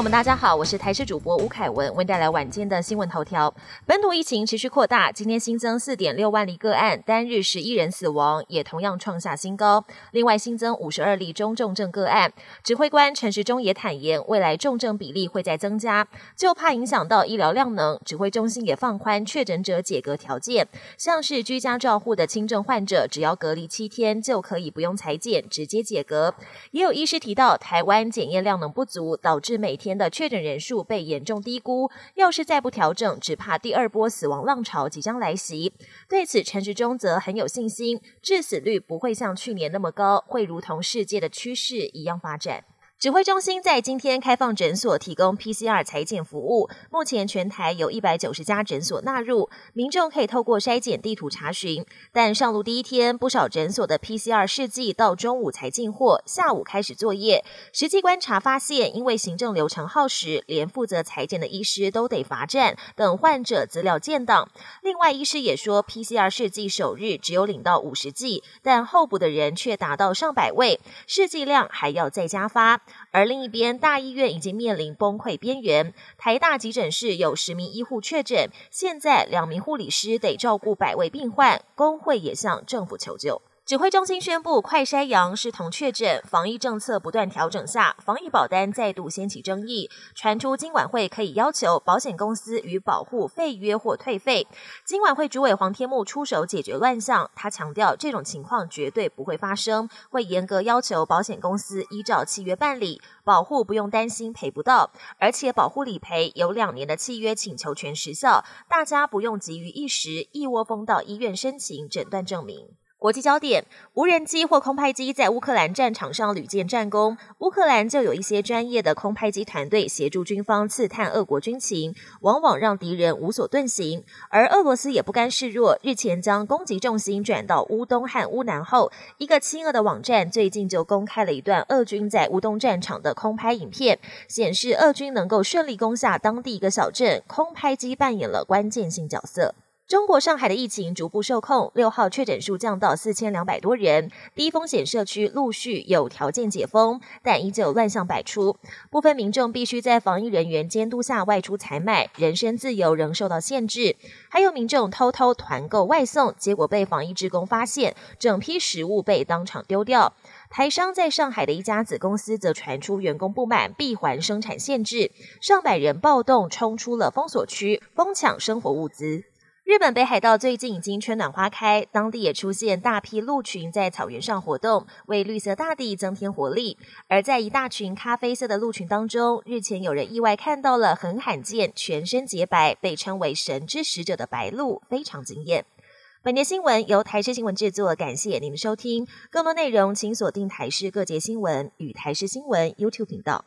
友们，大家好，我是台视主播吴凯文，为带来晚间的新闻头条。本土疫情持续扩大，今天新增四点六万例个案，单日十一人死亡，也同样创下新高。另外新增五十二例中重症个案，指挥官陈时中也坦言，未来重症比例会在增加，就怕影响到医疗量能。指挥中心也放宽确诊者解隔条件，像是居家照护的轻症患者，只要隔离七天就可以不用裁剪，直接解隔。也有医师提到，台湾检验量能不足，导致每天的确诊人数被严重低估，要是再不调整，只怕第二波死亡浪潮即将来袭。对此，陈时中则很有信心，致死率不会像去年那么高，会如同世界的趋势一样发展。指挥中心在今天开放诊所提供 PCR 裁剪服务，目前全台有一百九十家诊所纳入，民众可以透过筛检地图查询。但上路第一天，不少诊所的 PCR 试剂到中午才进货，下午开始作业。实际观察发现，因为行政流程耗时，连负责裁剪的医师都得罚站，等患者资料建档。另外，医师也说，PCR 试剂首日只有领到五十剂，但候补的人却达到上百位，试剂量还要再加发。而另一边，大医院已经面临崩溃边缘。台大急诊室有十名医护确诊，现在两名护理师得照顾百位病患，工会也向政府求救。指挥中心宣布，快筛阳是同确诊，防疫政策不断调整下，防疫保单再度掀起争议。传出金管会可以要求保险公司与保护废约或退费。金管会主委黄天木出手解决乱象，他强调这种情况绝对不会发生，会严格要求保险公司依照契约办理，保护不用担心赔不到，而且保护理赔有两年的契约请求权时效，大家不用急于一时，一窝蜂到医院申请诊断证明。国际焦点：无人机或空拍机在乌克兰战场上屡建战功，乌克兰就有一些专业的空拍机团队协助军方刺探俄国军情，往往让敌人无所遁形。而俄罗斯也不甘示弱，日前将攻击重心转到乌东和乌南后，一个亲俄的网站最近就公开了一段俄军在乌东战场的空拍影片，显示俄军能够顺利攻下当地一个小镇，空拍机扮演了关键性角色。中国上海的疫情逐步受控，六号确诊数降到四千两百多人，低风险社区陆续有条件解封，但依旧乱象百出。部分民众必须在防疫人员监督下外出采买，人身自由仍受到限制。还有民众偷偷团购外送，结果被防疫职工发现，整批食物被当场丢掉。台商在上海的一家子公司则传出员工不满闭环生产限制，上百人暴动冲出了封锁区，疯抢生活物资。日本北海道最近已经春暖花开，当地也出现大批鹿群在草原上活动，为绿色大地增添活力。而在一大群咖啡色的鹿群当中，日前有人意外看到了很罕见、全身洁白、被称为“神之使者”的白鹿，非常惊艳。本节新闻由台视新闻制作，感谢您的收听。更多内容请锁定台视各节新闻与台视新闻 YouTube 频道。